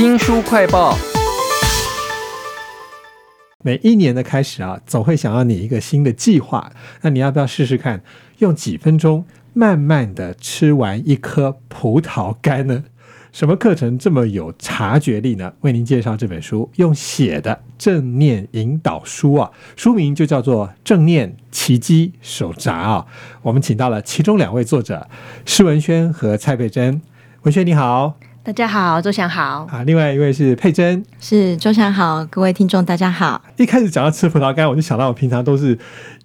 新书快报。每一年的开始啊，总会想要你一个新的计划。那你要不要试试看，用几分钟慢慢的吃完一颗葡萄干呢？什么课程这么有察觉力呢？为您介绍这本书，用写的正念引导书啊，书名就叫做《正念奇迹手札》啊。我们请到了其中两位作者施文轩和蔡佩珍。文轩你好，大家好，周翔好，啊，另外一位是佩珍。是周翔好，各位听众大家好。一开始讲到吃葡萄干，我就想到我平常都是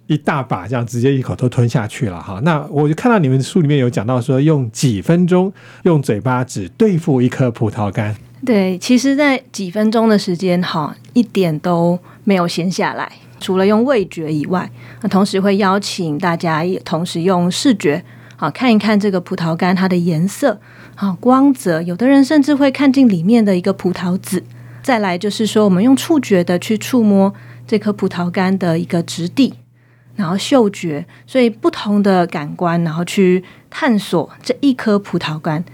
一大把这样直接一口都吞下去了哈。那我就看到你们书里面有讲到说，用几分钟用嘴巴只对付一颗葡萄干。对，其实，在几分钟的时间哈，一点都没有闲下来。除了用味觉以外，那同时会邀请大家也同时用视觉，好看一看这个葡萄干它的颜色，好光泽。有的人甚至会看进里面的一个葡萄籽。再来就是说，我们用触觉的去触摸这颗葡萄干的一个质地，然后嗅觉，所以不同的感官，然后去探索这一颗葡萄干。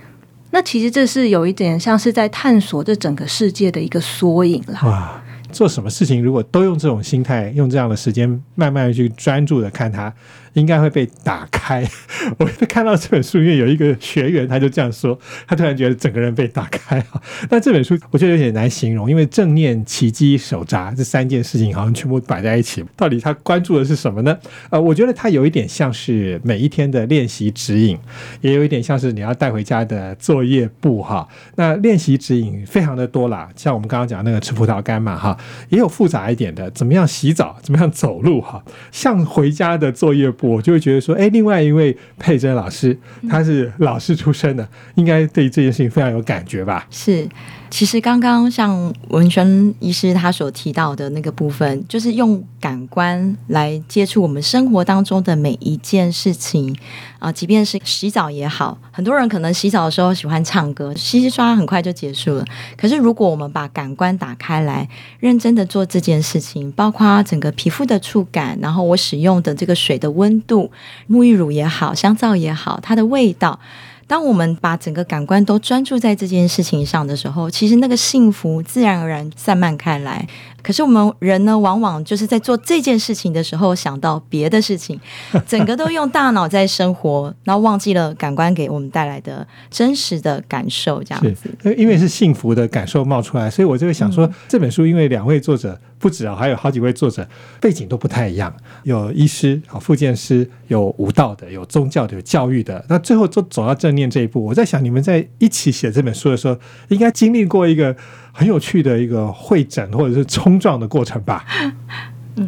那其实这是有一点像是在探索这整个世界的一个缩影啦。哇，做什么事情如果都用这种心态，用这样的时间，慢慢去专注的看它，应该会被打开。我看到这本书里面有一个学员，他就这样说，他突然觉得整个人被打开啊。那这本书我觉得有点难形容，因为正念、奇迹、手札这三件事情好像全部摆在一起，到底他关注的是什么呢？呃，我觉得它有一点像是每一天的练习指引，也有一点像是你要带回家的作业簿哈。那练习指引非常的多啦，像我们刚刚讲那个吃葡萄干嘛哈，也有复杂一点的，怎么样洗澡，怎么样走路哈。像回家的作业，我就会觉得说，哎，另外一位佩珍老师，他是老师出身的，应该对这件事情非常有感觉吧？是，其实刚刚像文轩医师他所提到的那个部分，就是用感官来接触我们生活当中的每一件事情啊，即便是洗澡也好，很多人可能洗澡的时候喜欢唱歌，洗洗刷很快就结束了。可是如果我们把感官打开来，认真的做这件事情，包括整个皮肤的触感，然后我使用的这个水的温度，沐浴乳也好，香皂也好，它的味道。当我们把整个感官都专注在这件事情上的时候，其实那个幸福自然而然散漫开来。可是我们人呢，往往就是在做这件事情的时候想到别的事情，整个都用大脑在生活，然后忘记了感官给我们带来的真实的感受。这样子，因为是幸福的感受冒出来，所以我就会想说，这本书因为两位作者不止啊，还有好几位作者背景都不太一样，有医师啊、复健师，有舞蹈的，有宗教的，有教育的，那最后都走到正念这一步。我在想，你们在一起写这本书的时候，应该经历过一个很有趣的一个会诊或者是冲撞的过程吧？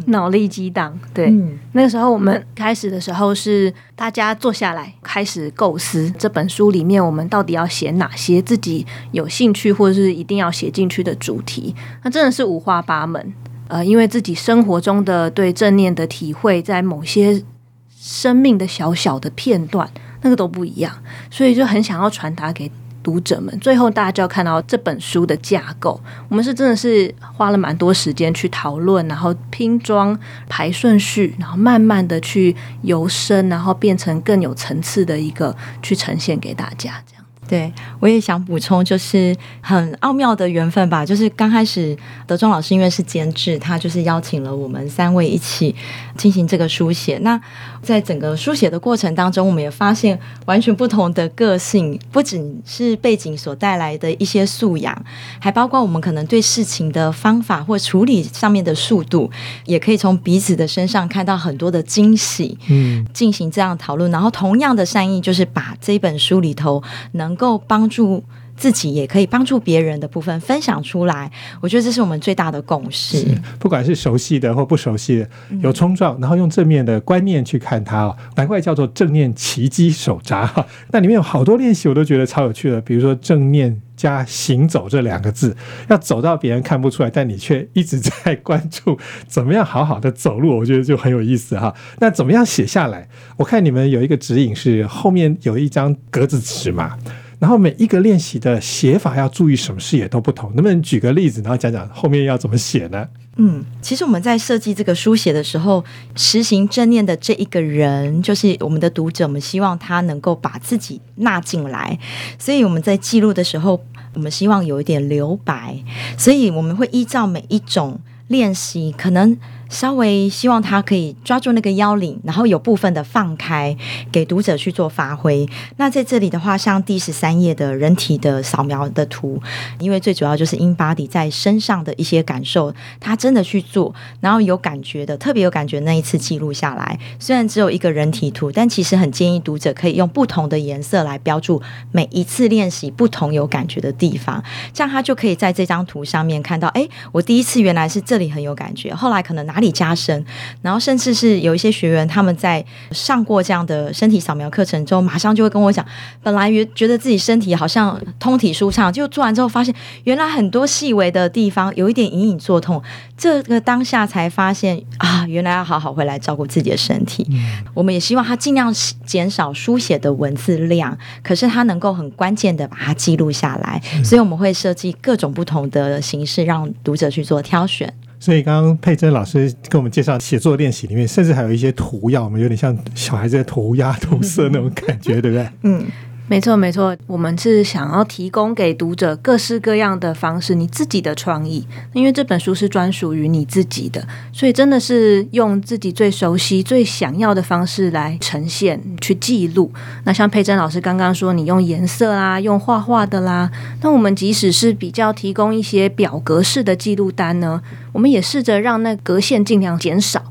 脑力激荡，对，嗯那个时候我们开始的时候是大家坐下来开始构思这本书里面我们到底要写哪些自己有兴趣或者是一定要写进去的主题，那真的是五花八门。呃，因为自己生活中的对正念的体会，在某些生命的小小的片段，那个都不一样，所以就很想要传达给读者们。最后大家就要看到这本书的架构，我们是真的是花了蛮多时间去讨论，然后拼装、排顺序，然后慢慢的去由深，然后变成更有层次的一个去呈现给大家，对，我也想补充，就是很奥妙的缘分吧。就是刚开始德忠老师因为是监制，他就是邀请了我们三位一起进行这个书写。那在整个书写的过程当中，我们也发现完全不同的个性，不仅是背景所带来的一些素养，还包括我们可能对事情的方法或处理上面的速度，也可以从彼此的身上看到很多的惊喜。嗯，进行这样讨论，然后同样的善意就是把这本书里头能够帮助自己，也可以帮助别人的部分分享出来。我觉得这是我们最大的共识。不管是熟悉的或不熟悉的，有冲撞，然后用正面的观念去看它哦，难怪叫做正念奇迹手札哈。那里面有好多练习，我都觉得超有趣的，比如说正念。加行走这两个字，要走到别人看不出来，但你却一直在关注怎么样好好的走路，我觉得就很有意思哈。那怎么样写下来？我看你们有一个指引是后面有一张格子纸嘛，然后每一个练习的写法要注意什么事也都不同，能不能举个例子，然后讲讲后面要怎么写呢？嗯，其实我们在设计这个书写的时候，实行正念的这一个人，就是我们的读者，我们希望他能够把自己纳进来，所以我们在记录的时候，我们希望有一点留白，所以我们会依照每一种练习，可能。稍微希望他可以抓住那个腰领，然后有部分的放开，给读者去做发挥。那在这里的话，像第十三页的人体的扫描的图，因为最主要就是 in body 在身上的一些感受，他真的去做，然后有感觉的，特别有感觉那一次记录下来。虽然只有一个人体图，但其实很建议读者可以用不同的颜色来标注每一次练习不同有感觉的地方，这样他就可以在这张图上面看到，哎，我第一次原来是这里很有感觉，后来可能哪里。加深，然后甚至是有一些学员，他们在上过这样的身体扫描课程之后，马上就会跟我讲，本来觉觉得自己身体好像通体舒畅，就做完之后发现，原来很多细微的地方有一点隐隐作痛。这个当下才发现啊，原来要好好回来照顾自己的身体。我们也希望他尽量减少书写的文字量，可是他能够很关键的把它记录下来，所以我们会设计各种不同的形式，让读者去做挑选。所以刚刚佩珍老师跟我们介绍写作练习里面，甚至还有一些涂鸦，我们有点像小孩子在涂鸦涂色那种感觉，对不对？嗯。没错，没错，我们是想要提供给读者各式各样的方式，你自己的创意，因为这本书是专属于你自己的，所以真的是用自己最熟悉、最想要的方式来呈现、去记录。那像佩珍老师刚刚说，你用颜色啦，用画画的啦，那我们即使是比较提供一些表格式的记录单呢，我们也试着让那格线尽量减少。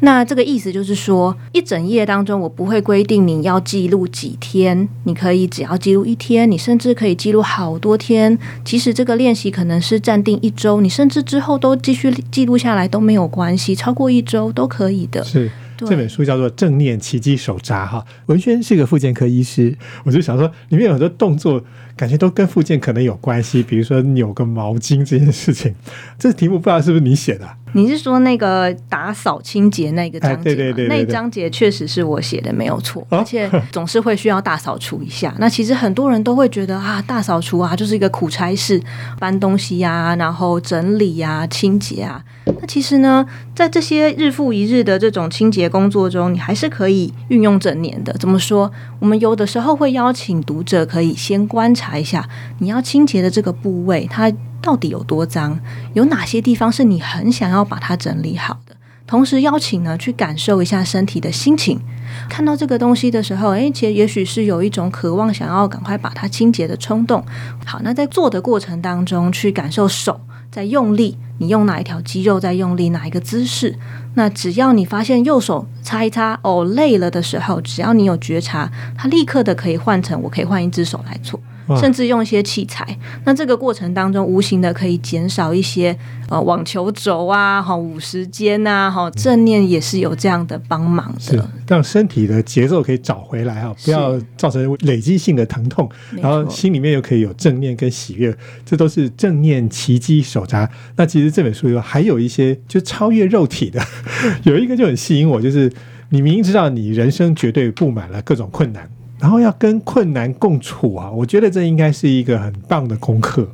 那这个意思就是说，一整页当中，我不会规定你要记录几天，你可以。你只要记录一天，你甚至可以记录好多天。即使这个练习可能是暂定一周，你甚至之后都继续记录下来都没有关系，超过一周都可以的。是这本书叫做《正念奇迹手札》哈。文轩是个复健科医师，我就想说，里面有很多动作，感觉都跟附件可能有关系，比如说扭个毛巾这件事情。这题目不知道是不是你写的？你是说那个打扫清洁那个章节吗？对对对，那一章节确实是我写的，没有错。而且总是会需要大扫除一下。那其实很多人都会觉得啊，大扫除啊，就是一个苦差事，搬东西呀，然后整理呀、清洁啊。那其实呢，在这些日复一日的这种清洁工作中，你还是可以运用整年的。怎么说？我们有的时候会邀请读者可以先观察查一下你要清洁的这个部位，它。到底有多脏？有哪些地方是你很想要把它整理好的？同时邀请呢，去感受一下身体的心情。看到这个东西的时候，诶，其实也许是有一种渴望想要赶快把它清洁的冲动。好，那在做的过程当中，去感受手在用力，你用哪一条肌肉在用力，哪一个姿势？那只要你发现右手擦一擦，哦，累了的时候，只要你有觉察，它立刻的可以换成，我可以换一只手来做。甚至用一些器材，那这个过程当中，无形的可以减少一些呃网球肘啊，哈五十肩啊，哈正念也是有这样的帮忙的，让身体的节奏可以找回来哈，不要造成累积性的疼痛，然后心里面又可以有正念跟喜悦，这都是正念奇迹手札。那其实这本书有还有一些就超越肉体的，有一个就很吸引我，就是你明明知道你人生绝对布满了各种困难。然后要跟困难共处啊，我觉得这应该是一个很棒的功课。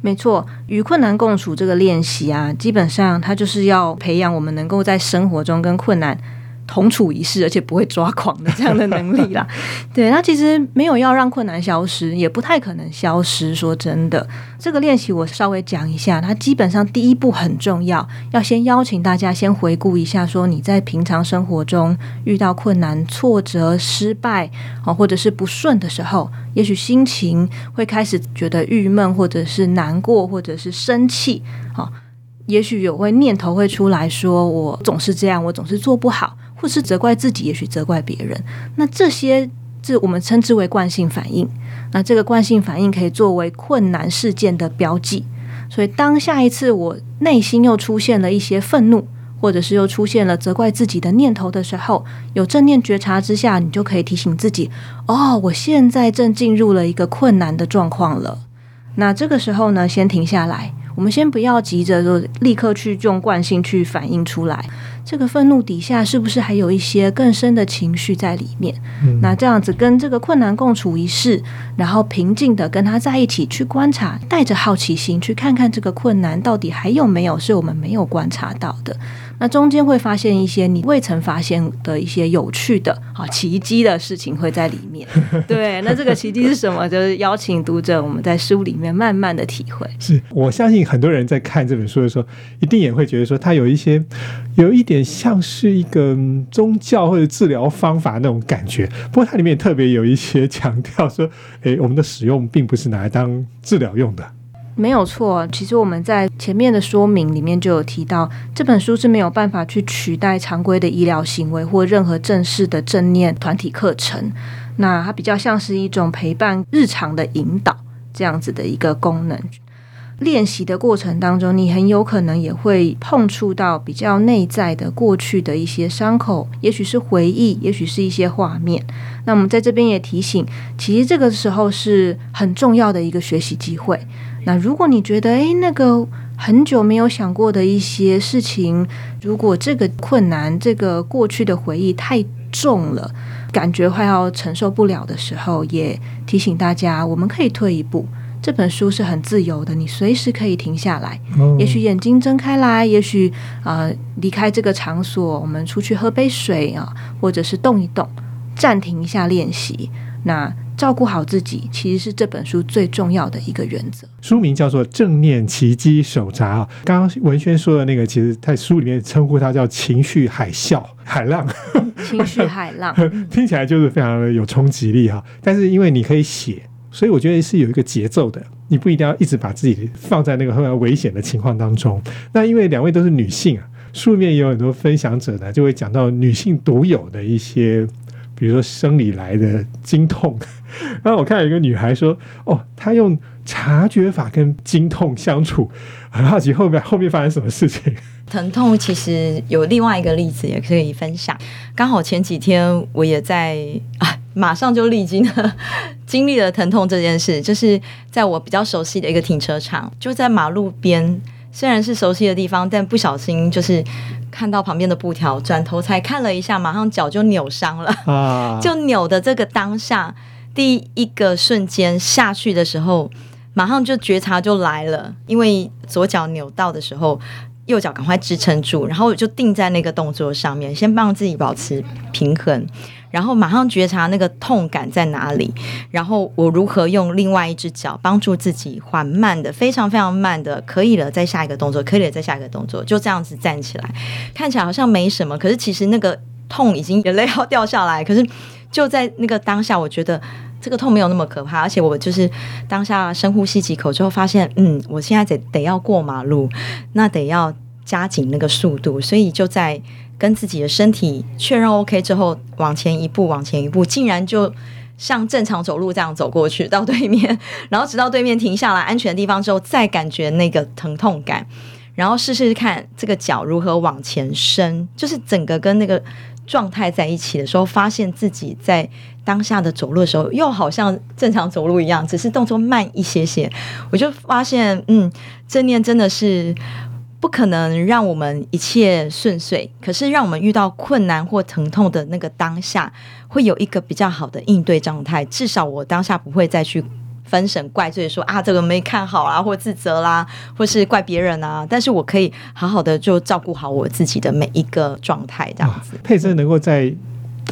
没错，与困难共处这个练习啊，基本上它就是要培养我们能够在生活中跟困难。同处一室，而且不会抓狂的这样的能力啦。对，那其实没有要让困难消失，也不太可能消失。说真的，这个练习我稍微讲一下，它基本上第一步很重要，要先邀请大家先回顾一下，说你在平常生活中遇到困难、挫折、失败啊，或者是不顺的时候，也许心情会开始觉得郁闷，或者是难过，或者是生气啊，也许有会念头会出来说，我总是这样，我总是做不好。或是责怪自己，也许责怪别人，那这些这我们称之为惯性反应。那这个惯性反应可以作为困难事件的标记。所以，当下一次我内心又出现了一些愤怒，或者是又出现了责怪自己的念头的时候，有正念觉察之下，你就可以提醒自己：哦，我现在正进入了一个困难的状况了。那这个时候呢，先停下来，我们先不要急着就立刻去用惯性去反应出来。这个愤怒底下是不是还有一些更深的情绪在里面？嗯那这样子跟这个困难共处一室，然后平静的跟他在一起去观察，带着好奇心去看看这个困难到底还有没有是我们没有观察到的。那中间会发现一些你未曾发现的一些有趣的、啊奇迹的事情会在里面。对，那这个奇迹是什么？就是邀请读者我们在书里面慢慢的体会。是我相信很多人在看这本书的时候，一定也会觉得说，他有一些有一点像是一个宗教或者治疗方法那种感觉。不过它里面特别有一些强调说，诶，我们的使用并不是拿来当治疗用的。没有错，其实我们在前面的说明里面就有提到，这本书是没有办法去取代常规的医疗行为或任何正式的正念团体课程。那它比较像是一种陪伴日常的引导这样子的一个功能。练习的过程当中，你很有可能也会碰触到比较内在的过去的一些伤口，也许是回忆，也许是一些画面。那我们在这边也提醒，其实这个时候是很重要的一个学习机会。那如果你觉得，诶，那个很久没有想过的一些事情，如果这个困难、这个过去的回忆太重了，感觉快要承受不了的时候，也提醒大家，我们可以退一步。这本书是很自由的，你随时可以停下来，哦也许眼睛睁开来，也许呃离开这个场所，我们出去喝杯水啊，或者是动一动，暂停一下练习。那照顾好自己，其实是这本书最重要的一个原则。书名叫做《正念奇迹手札》啊。刚刚文轩说的那个，其实在书里面称呼它叫情绪海啸、海浪，情绪海浪，听起来就是非常的有冲击力哈。但是因为你可以写，所以我觉得是有一个节奏的，你不一定要一直把自己放在那个非常危险的情况当中。那因为两位都是女性啊，书面也有很多分享者呢，就会讲到女性独有的一些。比如说生理来的经痛，然后我看有一个女孩说：“哦，她用察觉法跟经痛相处，很好奇后面后面发生什么事情。疼痛其实有另外一个例子也可以分享。刚好前几天我也在啊，马上就历经了 经历了疼痛这件事，就是在我比较熟悉的一个停车场，就在马路边，虽然是熟悉的地方，但不小心就是看到旁边的布条，转头才看了一下，马上脚就扭伤了。啊，就扭的这个当下，第一个瞬间下去的时候，马上就觉察就来了，因为左脚扭到的时候。右脚赶快支撑住，然后就定在那个动作上面，先帮自己保持平衡，然后马上觉察那个痛感在哪里，然后我如何用另外一只脚帮助自己缓慢的、非常非常慢的，可以了，再下一个动作，可以了，再下一个动作，就这样子站起来，看起来好像没什么，可是其实那个痛已经眼泪要掉下来，可是就在那个当下，我觉得。这个痛没有那么可怕，而且我就是当下深呼吸几口之后，发现，嗯，我现在得得要过马路，那得要加紧那个速度，所以就在跟自己的身体确认 OK 之后，往前一步，往前一步，竟然就像正常走路这样走过去到对面，然后直到对面停下来安全的地方之后，再感觉那个疼痛感，然后试试看这个脚如何往前伸，就是整个跟那个状态在一起的时候，发现自己在。当下的走路的时候，又好像正常走路一样，只是动作慢一些些。我就发现，嗯，正念真的是不可能让我们一切顺遂，可是让我们遇到困难或疼痛的那个当下，会有一个比较好的应对状态。至少我当下不会再去分神怪罪说啊，这个没看好啦，或自责啦，或是怪别人啊。但是我可以好好的就照顾好我自己的每一个状态，这样子。佩珍能够在。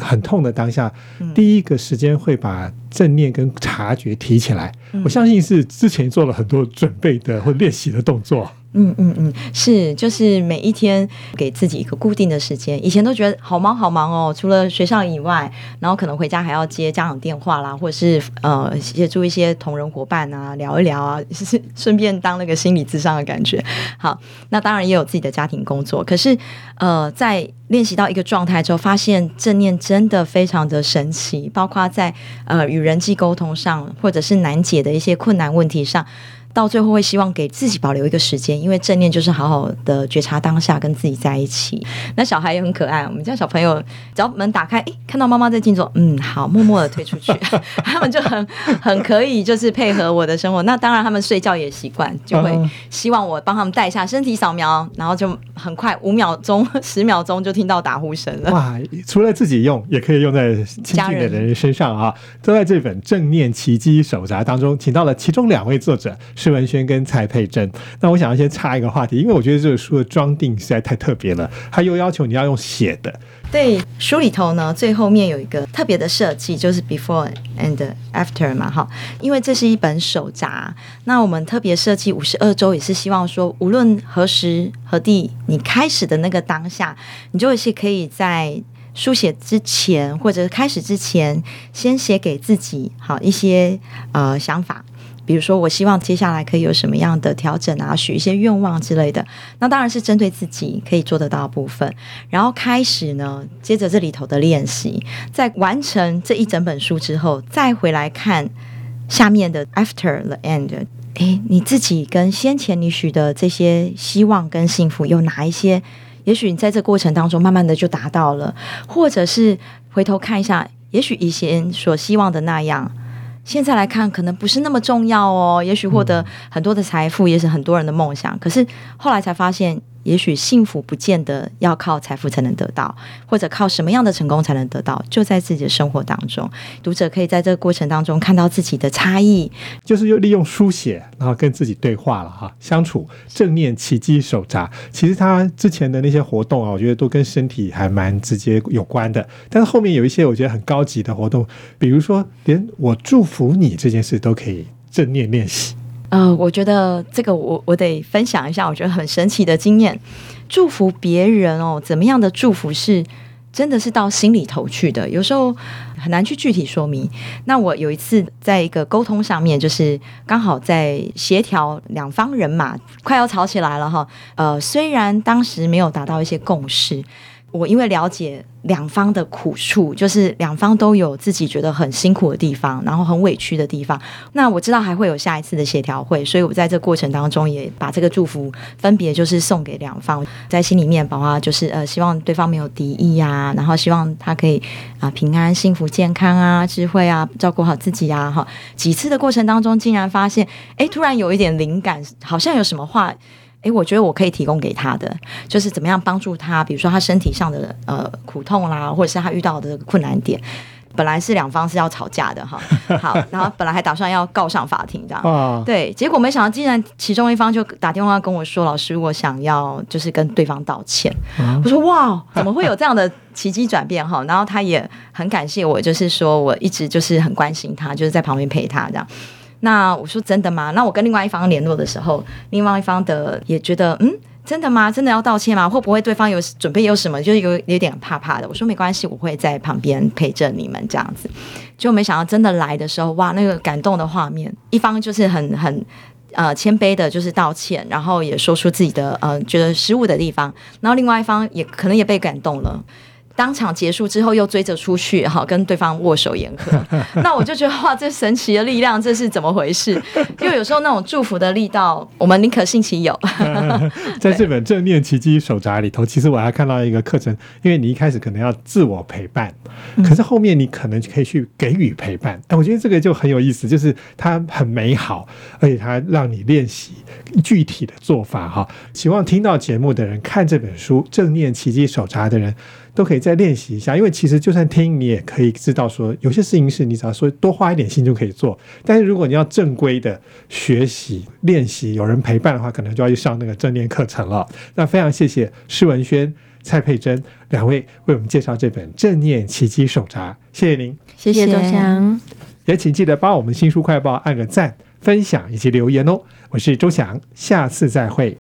很痛的当下，第一个时间会把正念跟察觉提起来。我相信是之前做了很多准备的或练习的动作。嗯嗯嗯，是，就是每一天给自己一个固定的时间。以前都觉得好忙好忙哦，除了学校以外，然后可能回家还要接家长电话啦，或者是呃协助一些同仁伙伴啊，聊一聊啊，是顺便当那个心理咨商的感觉。好，那当然也有自己的家庭工作。可是呃，在练习到一个状态之后，发现正念真的非常的神奇，包括在呃与人际沟通上，或者是难解的一些困难问题上。到最后会希望给自己保留一个时间，因为正念就是好好的觉察当下，跟自己在一起。那小孩也很可爱，我们家小朋友只要门打开，诶，看到妈妈在静坐，嗯，好，默默的退出去，他们就很很可以，就是配合我的生活。那当然，他们睡觉也习惯，就会希望我帮他们带一下身体扫描，然后就很快五秒钟、十秒钟就听到打呼声了。哇，除了自己用，也可以用在亲近的人身上啊！都在这本《正念奇迹手札》当中，请到了其中两位作者施文轩跟蔡佩珍。那我想要先插一个话题，因为我觉得这个书的装订实在太特别了，他又要求你要用写的。对，书里头呢，最后面有一个特别的设计，就是 before and after 嘛，哈，因为这是一本手札，那我们特别设计五十二周，也是希望说，无论何时何地，你开始的那个当下，你就是可以在书写之前或者开始之前，先写给自己好一些呃想法。比如说，我希望接下来可以有什么样的调整啊，许一些愿望之类的。那当然是针对自己可以做得到部分。然后开始呢，接着这里头的练习，在完成这一整本书之后，再回来看下面的 After the End。诶，你自己跟先前你许的这些希望跟幸福有哪一些？也许你在这过程当中慢慢的就达到了，或者是回头看一下，也许以前所希望的那样。现在来看，可能不是那么重要哦。也许获得很多的财富，也是很多人的梦想。可是后来才发现。也许幸福不见得要靠财富才能得到，或者靠什么样的成功才能得到，就在自己的生活当中。读者可以在这个过程当中看到自己的差异，就是又利用书写，然后跟自己对话了哈，相处正念奇迹手札。其实他之前的那些活动啊，我觉得都跟身体还蛮直接有关的。但是后面有一些我觉得很高级的活动，比如说连我祝福你这件事都可以正念练习。呃，我觉得这个我我得分享一下，我觉得很神奇的经验，祝福别人哦，怎么样的祝福是真的是到心里头去的，有时候很难去具体说明。那我有一次在一个沟通上面，就是刚好在协调两方人马快要吵起来了哈，呃，虽然当时没有达到一些共识。我因为了解两方的苦处，就是两方都有自己觉得很辛苦的地方，然后很委屈的地方。那我知道还会有下一次的协调会，所以我在这过程当中也把这个祝福分别就是送给两方，在心里面包括就是呃希望对方没有敌意啊，然后希望他可以啊平安、幸福、健康啊、智慧啊，照顾好自己啊。哈，几次的过程当中，竟然发现，哎，突然有一点灵感，好像有什么话。诶，我觉得我可以提供给他的，就是怎么样帮助他，比如说他身体上的呃苦痛啦，或者是他遇到的困难点。本来是两方是要吵架的哈，好，然后本来还打算要告上法庭这样，对，结果没想到竟然其中一方就打电话跟我说：“老师，我想要就是跟对方道歉。”我说：“哇，怎么会有这样的奇迹转变哈？”然后他也很感谢我，就是说我一直就是很关心他，就是在旁边陪他这样。那我说真的吗？那我跟另外一方联络的时候，另外一方的也觉得，嗯，真的吗？真的要道歉吗？会不会对方有准备有什么？就是有有点怕怕的。我说没关系，我会在旁边陪着你们这样子。就没想到真的来的时候，哇，那个感动的画面，一方就是很很呃谦卑的，就是道歉，然后也说出自己的呃觉得失误的地方，然后另外一方也可能也被感动了。当场结束之后，又追着出去，哈，跟对方握手言和。那我就觉得，哇，这神奇的力量，这是怎么回事？就有时候那种祝福的力道，我们宁可信其有。在这本正念奇迹手札里头，其实我还看到一个课程，因为你一开始可能要自我陪伴，可是后面你可能可以去给予陪伴。哎，我觉得这个就很有意思，就是它很美好，而且它让你练习具体的做法。哈，希望听到节目的人，看这本书《正念奇迹手札》的人。都可以再练习一下，因为其实就算听，你也可以知道说，有些事情是你只要说多花一点心就可以做。但是如果你要正规的学习练习，有人陪伴的话，可能就要去上那个正念课程了。那非常谢谢施文轩、蔡佩珍两位为我们介绍这本《正念奇迹手札》，谢谢您，谢谢周翔，也请记得帮我们新书快报按个赞、分享以及留言哦。我是周翔，下次再会。